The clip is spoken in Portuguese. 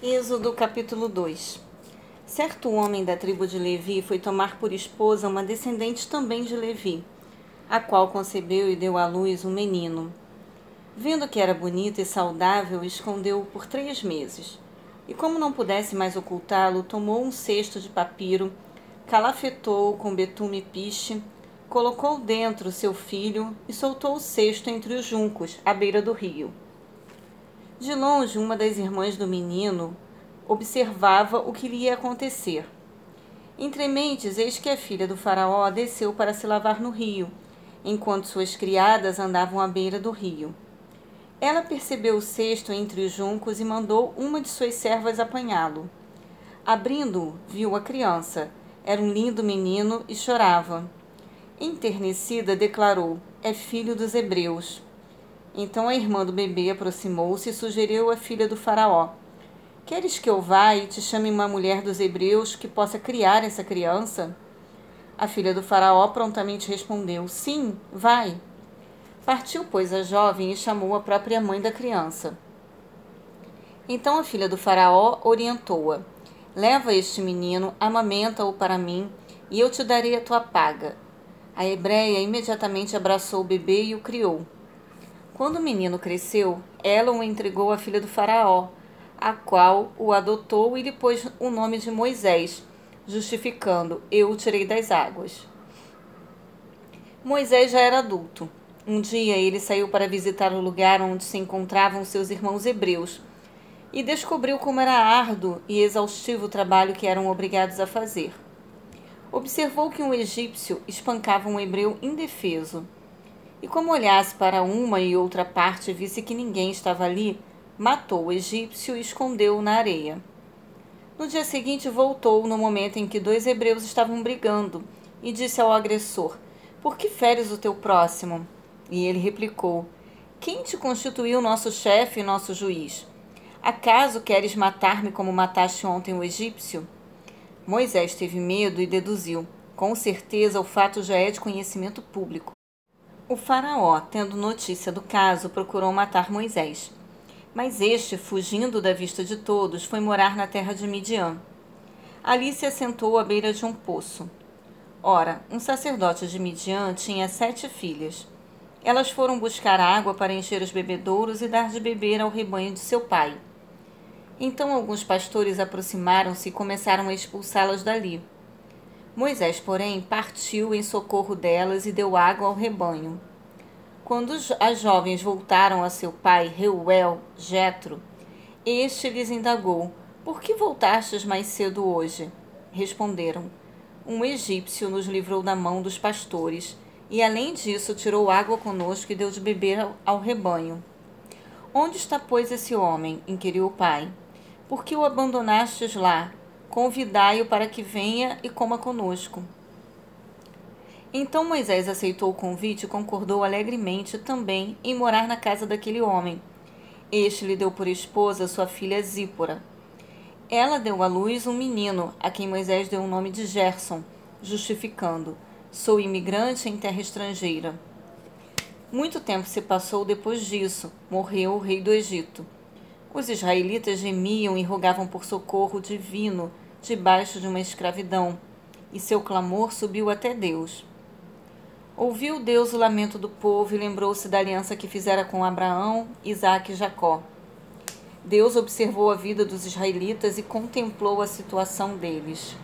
Êxodo capítulo 2 Certo homem da tribo de Levi foi tomar por esposa uma descendente também de Levi, a qual concebeu e deu à luz um menino. Vendo que era bonito e saudável, escondeu-o por três meses. E como não pudesse mais ocultá-lo, tomou um cesto de papiro, calafetou-o com betume e piche, colocou dentro seu filho e soltou o cesto entre os juncos, à beira do rio. De longe, uma das irmãs do menino observava o que lhe ia acontecer. Entre mentes, eis que a filha do faraó desceu para se lavar no rio, enquanto suas criadas andavam à beira do rio. Ela percebeu o cesto entre os juncos e mandou uma de suas servas apanhá-lo. Abrindo-o, viu a criança. Era um lindo menino e chorava. Enternecida, declarou: É filho dos hebreus. Então a irmã do bebê aproximou-se e sugeriu à filha do Faraó: Queres que eu vá e te chame uma mulher dos hebreus que possa criar essa criança? A filha do Faraó prontamente respondeu: Sim, vai. Partiu, pois, a jovem e chamou a própria mãe da criança. Então a filha do Faraó orientou-a: Leva este menino, amamenta-o para mim, e eu te darei a tua paga. A hebreia imediatamente abraçou o bebê e o criou. Quando o menino cresceu, ela o entregou à filha do Faraó, a qual o adotou e lhe pôs o nome de Moisés, justificando: Eu o tirei das águas. Moisés já era adulto. Um dia ele saiu para visitar o lugar onde se encontravam seus irmãos hebreus e descobriu como era árduo e exaustivo o trabalho que eram obrigados a fazer. Observou que um egípcio espancava um hebreu indefeso e como olhasse para uma e outra parte e visse que ninguém estava ali, matou o egípcio e escondeu-o na areia. No dia seguinte voltou no momento em que dois hebreus estavam brigando e disse ao agressor: Por que feres o teu próximo? E ele replicou: Quem te constituiu nosso chefe e nosso juiz? Acaso queres matar-me como mataste ontem o egípcio? Moisés teve medo e deduziu: Com certeza o fato já é de conhecimento público. O Faraó, tendo notícia do caso, procurou matar Moisés. Mas este, fugindo da vista de todos, foi morar na terra de Midian. Ali se assentou à beira de um poço. Ora, um sacerdote de Midian tinha sete filhas. Elas foram buscar água para encher os bebedouros e dar de beber ao rebanho de seu pai. Então alguns pastores aproximaram-se e começaram a expulsá-las dali. Moisés, porém, partiu em socorro delas e deu água ao rebanho. Quando as jovens voltaram a seu pai, Reuel, Jetro, este lhes indagou: Por que voltastes mais cedo hoje? Responderam: Um egípcio nos livrou da mão dos pastores, e além disso tirou água conosco e deu de beber ao rebanho. Onde está, pois, esse homem? inquiriu o pai. Por que o abandonastes lá? Convidai-o para que venha e coma conosco. Então Moisés aceitou o convite e concordou alegremente também em morar na casa daquele homem. Este lhe deu por esposa sua filha Zípora. Ela deu à luz um menino, a quem Moisés deu o nome de Gerson, justificando: Sou imigrante em terra estrangeira. Muito tempo se passou depois disso, morreu o rei do Egito. Os israelitas gemiam e rogavam por socorro divino debaixo de uma escravidão, e seu clamor subiu até Deus. Ouviu Deus o lamento do povo e lembrou-se da aliança que fizera com Abraão, Isaque e Jacó. Deus observou a vida dos israelitas e contemplou a situação deles.